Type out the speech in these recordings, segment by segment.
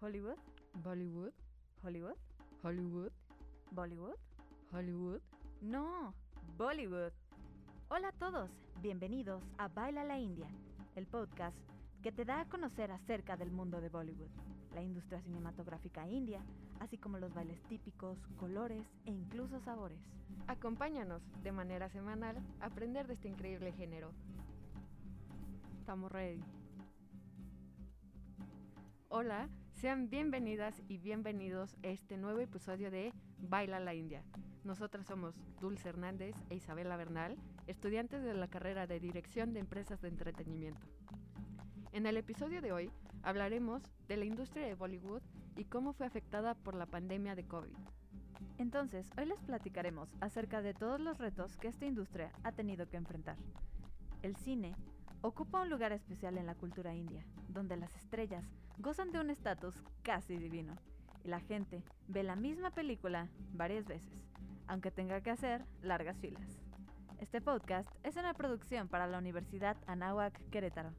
Hollywood, Bollywood, Hollywood, Hollywood, Bollywood. Hollywood. No, Bollywood. Hola a todos, bienvenidos a Baila la India, el podcast que te da a conocer acerca del mundo de Bollywood, la industria cinematográfica india, así como los bailes típicos, colores e incluso sabores. Acompáñanos de manera semanal a aprender de este increíble género. Estamos ready. Hola, sean bienvenidas y bienvenidos a este nuevo episodio de Baila la India. Nosotras somos Dulce Hernández e Isabela Bernal, estudiantes de la carrera de Dirección de Empresas de Entretenimiento. En el episodio de hoy hablaremos de la industria de Bollywood y cómo fue afectada por la pandemia de COVID. Entonces, hoy les platicaremos acerca de todos los retos que esta industria ha tenido que enfrentar. El cine ocupa un lugar especial en la cultura india, donde las estrellas gozan de un estatus casi divino, y la gente ve la misma película varias veces, aunque tenga que hacer largas filas. Este podcast es una producción para la Universidad Anáhuac Querétaro.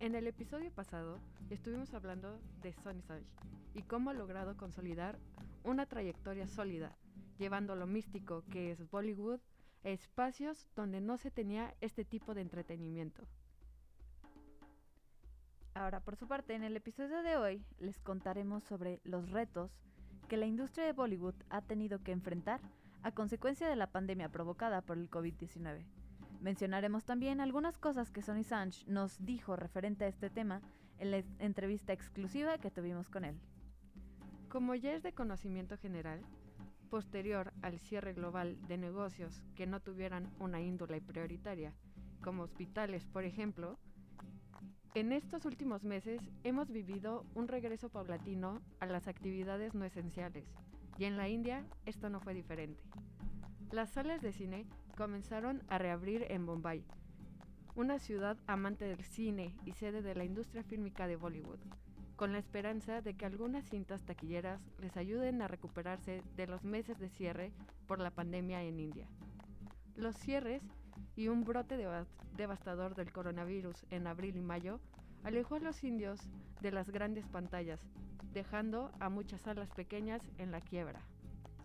En el episodio pasado estuvimos hablando de Sonny Sage y cómo ha logrado consolidar una trayectoria sólida, llevando lo místico que es Bollywood a espacios donde no se tenía este tipo de entretenimiento. Ahora, por su parte, en el episodio de hoy les contaremos sobre los retos que la industria de Bollywood ha tenido que enfrentar a consecuencia de la pandemia provocada por el COVID-19. Mencionaremos también algunas cosas que Sonny Sanch nos dijo referente a este tema en la entrevista exclusiva que tuvimos con él. Como ya es de conocimiento general, posterior al cierre global de negocios que no tuvieran una índole prioritaria, como hospitales, por ejemplo, en estos últimos meses hemos vivido un regreso paulatino a las actividades no esenciales, y en la India esto no fue diferente. Las salas de cine comenzaron a reabrir en Bombay, una ciudad amante del cine y sede de la industria fílmica de Bollywood, con la esperanza de que algunas cintas taquilleras les ayuden a recuperarse de los meses de cierre por la pandemia en India. Los cierres y un brote devastador del coronavirus en abril y mayo alejó a los indios de las grandes pantallas, dejando a muchas salas pequeñas en la quiebra.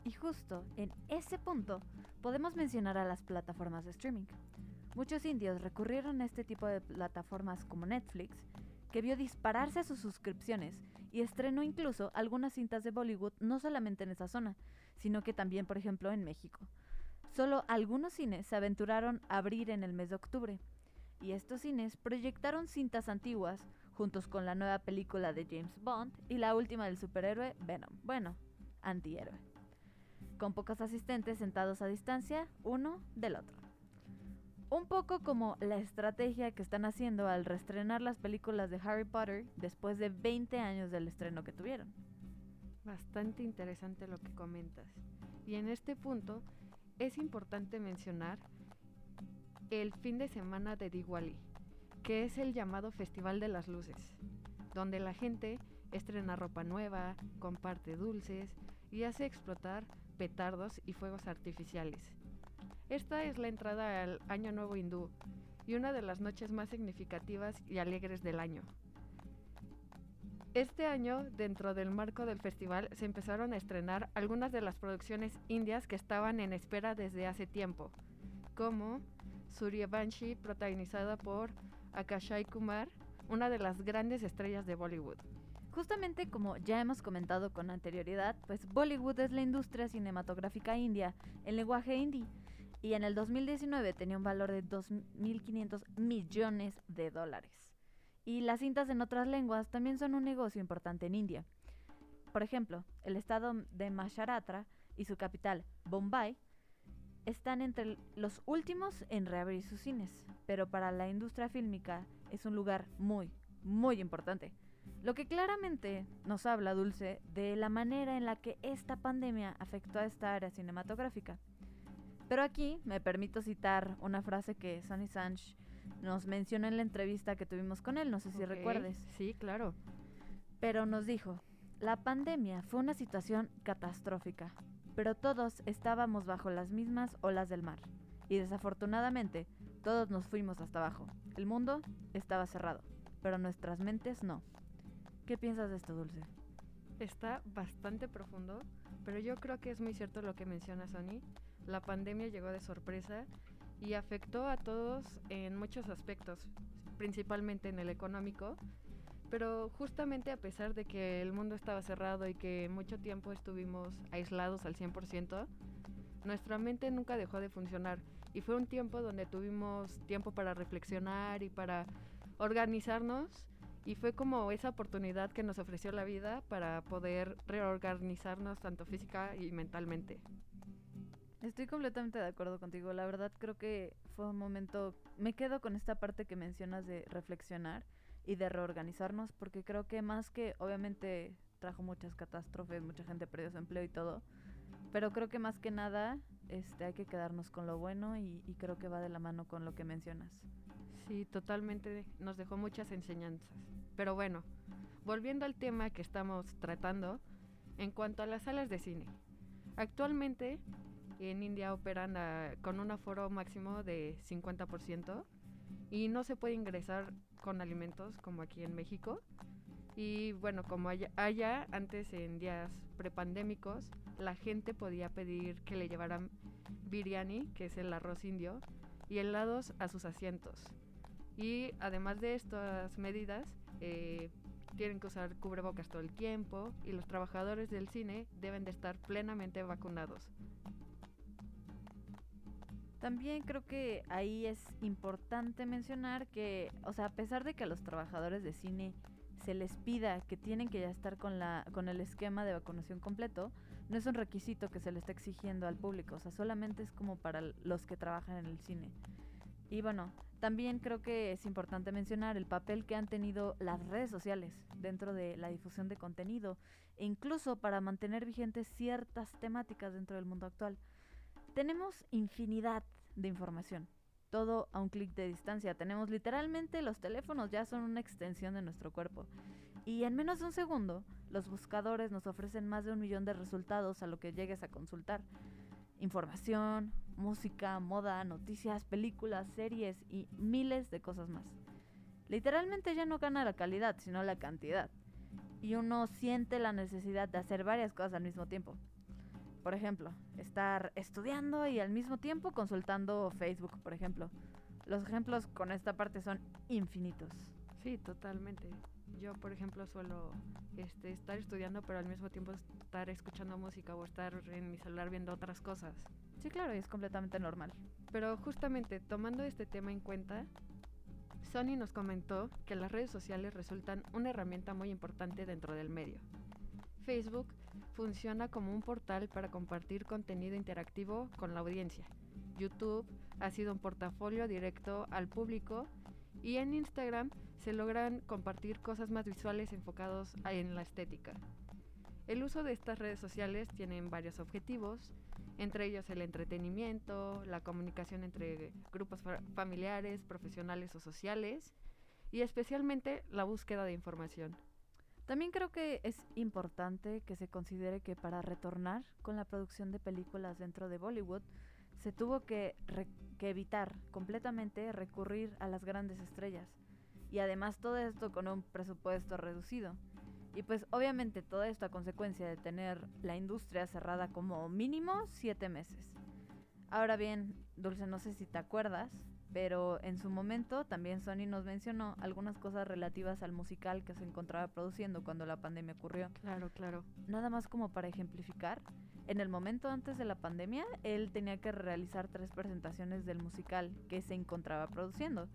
Y justo en ese punto podemos mencionar a las plataformas de streaming. Muchos indios recurrieron a este tipo de plataformas como Netflix, que vio dispararse sus suscripciones y estrenó incluso algunas cintas de Bollywood no solamente en esa zona, sino que también, por ejemplo, en México. Solo algunos cines se aventuraron a abrir en el mes de octubre, y estos cines proyectaron cintas antiguas juntos con la nueva película de James Bond y la última del superhéroe Venom, bueno, antihéroe, con pocos asistentes sentados a distancia uno del otro. Un poco como la estrategia que están haciendo al reestrenar las películas de Harry Potter después de 20 años del estreno que tuvieron. Bastante interesante lo que comentas. Y en este punto es importante mencionar el fin de semana de Diwali, que es el llamado Festival de las Luces, donde la gente estrena ropa nueva, comparte dulces y hace explotar petardos y fuegos artificiales. Esta es la entrada al Año Nuevo Hindú y una de las noches más significativas y alegres del año. Este año, dentro del marco del festival, se empezaron a estrenar algunas de las producciones indias que estaban en espera desde hace tiempo, como Suryavanshi, protagonizada por Akashay Kumar, una de las grandes estrellas de Bollywood. Justamente como ya hemos comentado con anterioridad, pues Bollywood es la industria cinematográfica india en lenguaje hindi y en el 2019 tenía un valor de 2.500 millones de dólares y las cintas en otras lenguas también son un negocio importante en India. Por ejemplo, el estado de Maharashtra y su capital, Bombay, están entre los últimos en reabrir sus cines, pero para la industria fílmica es un lugar muy, muy importante. Lo que claramente nos habla, Dulce, de la manera en la que esta pandemia afectó a esta área cinematográfica. Pero aquí me permito citar una frase que Sonny Sanch nos mencionó en la entrevista que tuvimos con él, no sé si recuerdes. Sí, claro. Pero nos dijo, la pandemia fue una situación catastrófica, pero todos estábamos bajo las mismas olas del mar. Y desafortunadamente, todos nos fuimos hasta abajo. El mundo estaba cerrado, pero nuestras mentes no. ¿Qué piensas de esto, Dulce? Está bastante profundo, pero yo creo que es muy cierto lo que menciona Sony. La pandemia llegó de sorpresa y afectó a todos en muchos aspectos, principalmente en el económico, pero justamente a pesar de que el mundo estaba cerrado y que mucho tiempo estuvimos aislados al 100%, nuestra mente nunca dejó de funcionar y fue un tiempo donde tuvimos tiempo para reflexionar y para organizarnos y fue como esa oportunidad que nos ofreció la vida para poder reorganizarnos tanto física y mentalmente. Estoy completamente de acuerdo contigo. La verdad creo que fue un momento... Me quedo con esta parte que mencionas de reflexionar y de reorganizarnos porque creo que más que obviamente trajo muchas catástrofes, mucha gente perdió su empleo y todo, pero creo que más que nada este, hay que quedarnos con lo bueno y, y creo que va de la mano con lo que mencionas. Sí, totalmente nos dejó muchas enseñanzas. Pero bueno, volviendo al tema que estamos tratando, en cuanto a las salas de cine. Actualmente en India operan con un aforo máximo de 50% y no se puede ingresar con alimentos como aquí en México. Y bueno, como allá, allá antes en días prepandémicos, la gente podía pedir que le llevaran biryani, que es el arroz indio, y helados a sus asientos. Y además de estas medidas, eh, tienen que usar cubrebocas todo el tiempo y los trabajadores del cine deben de estar plenamente vacunados. También creo que ahí es importante mencionar que, o sea, a pesar de que a los trabajadores de cine se les pida que tienen que ya estar con, la, con el esquema de vacunación completo, no es un requisito que se le está exigiendo al público, o sea, solamente es como para los que trabajan en el cine. Y bueno, también creo que es importante mencionar el papel que han tenido las redes sociales dentro de la difusión de contenido e incluso para mantener vigentes ciertas temáticas dentro del mundo actual. Tenemos infinidad de información, todo a un clic de distancia. Tenemos literalmente los teléfonos ya son una extensión de nuestro cuerpo. Y en menos de un segundo, los buscadores nos ofrecen más de un millón de resultados a lo que llegues a consultar. Información, música, moda, noticias, películas, series y miles de cosas más. Literalmente ya no gana la calidad, sino la cantidad. Y uno siente la necesidad de hacer varias cosas al mismo tiempo. Por ejemplo, estar estudiando y al mismo tiempo consultando Facebook, por ejemplo. Los ejemplos con esta parte son infinitos. Sí, totalmente. Yo, por ejemplo, suelo este, estar estudiando, pero al mismo tiempo estar escuchando música o estar en mi celular viendo otras cosas. Sí, claro, y es completamente normal. Pero justamente tomando este tema en cuenta, Sony nos comentó que las redes sociales resultan una herramienta muy importante dentro del medio. Facebook funciona como un portal para compartir contenido interactivo con la audiencia. YouTube ha sido un portafolio directo al público y en Instagram se logran compartir cosas más visuales enfocados en la estética. El uso de estas redes sociales tiene varios objetivos, entre ellos el entretenimiento, la comunicación entre grupos familiares, profesionales o sociales y especialmente la búsqueda de información. También creo que es importante que se considere que para retornar con la producción de películas dentro de Bollywood, se tuvo que, evitar completamente recurrir a las grandes estrellas. Y además todo esto con un presupuesto reducido. Y pues obviamente todo esto a consecuencia de tener la industria cerrada como mínimo siete meses. Ahora bien, Dulce, no sé si te acuerdas, pero en su momento también Sony nos mencionó algunas cosas relativas al musical que se encontraba produciendo cuando la pandemia ocurrió. Claro, claro. Nada más como para ejemplificar, en el momento antes de la pandemia, él tenía que realizar tres presentaciones del musical que se encontraba produciendo.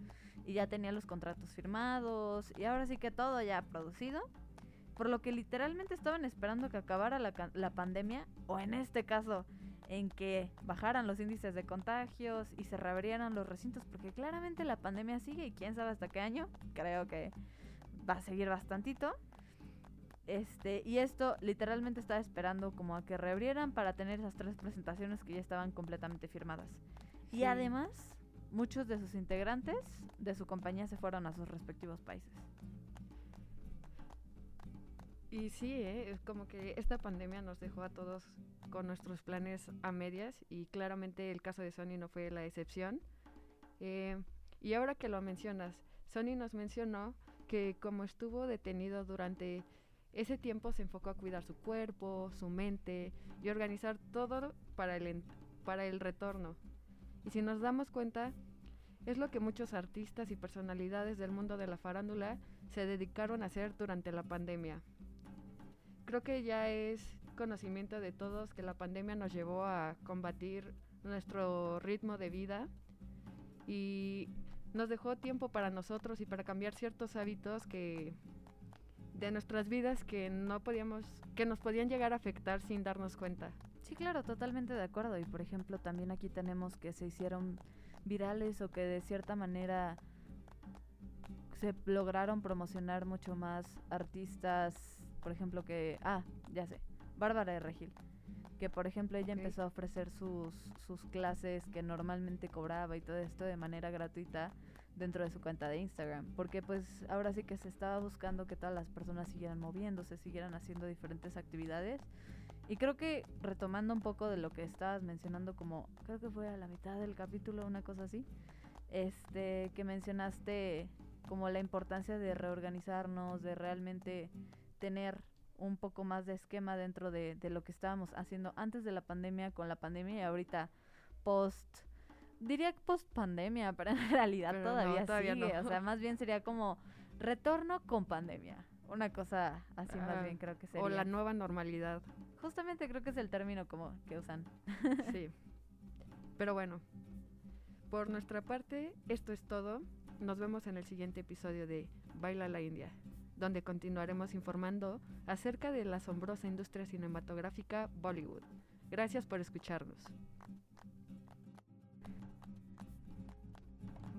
Y ya tenía los contratos firmados y ahora sí que todo ya producido. Por lo que literalmente estaban esperando que acabara la, la pandemia, o en este caso, en que bajaran los índices de contagios y se reabrieran los recintos, porque claramente la pandemia sigue y quién sabe hasta qué año, creo que va a seguir bastantito. Este, y esto literalmente estaba esperando como a que reabrieran para tener esas tres presentaciones que ya estaban completamente firmadas. Y además, muchos de sus integrantes de su compañía se fueron a sus respectivos países. Y sí, ¿eh? es como que esta pandemia nos dejó a todos con nuestros planes a medias y claramente el caso de Sony no fue la excepción. Eh, y ahora que lo mencionas, Sony nos mencionó que como estuvo detenido durante ese tiempo se enfocó a cuidar su cuerpo, su mente y organizar todo para el, para el retorno. Y si nos damos cuenta, es lo que muchos artistas y personalidades del mundo de la farándula se dedicaron a hacer durante la pandemia. Creo que ya es conocimiento de todos que la pandemia nos llevó a combatir nuestro ritmo de vida y nos dejó tiempo para nosotros y para cambiar ciertos hábitos que de nuestras vidas que no podíamos que nos podían llegar a afectar sin darnos cuenta. Sí, claro, totalmente de acuerdo. Y por ejemplo, también aquí tenemos que se hicieron virales o que de cierta manera se lograron promocionar mucho más artistas, por ejemplo, que, ah, ya sé, Bárbara de Regil, que por ejemplo ella empezó a ofrecer sus, sus clases que normalmente cobraba y todo esto de manera gratuita dentro de su cuenta de Instagram, porque pues ahora sí que se estaba buscando que todas las personas siguieran moviéndose, siguieran haciendo diferentes actividades. Y creo que retomando un poco de lo que estabas mencionando, como creo que fue a la mitad del capítulo, una cosa así, este, que mencionaste como la importancia de reorganizarnos, de realmente tener un poco más de esquema dentro de, de lo que estábamos haciendo antes de la pandemia, con la pandemia y ahorita post diría post pandemia, pero en realidad todavía, sigue. O sea, más bien sería como retorno con pandemia. Una cosa así más ah, bien creo que sería. O la nueva normalidad. Justamente creo que es el término como que usan. sí. Pero bueno, por nuestra parte, esto es todo. Nos vemos en el siguiente episodio de Baila la India, donde continuaremos informando acerca de la asombrosa industria cinematográfica Bollywood. Gracias por escucharnos.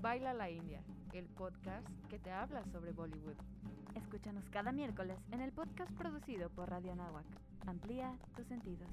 Baila la India, el podcast que te habla sobre Bollywood. Escúchanos cada miércoles en el podcast producido por Radio Nahuac. Amplía tus sentidos.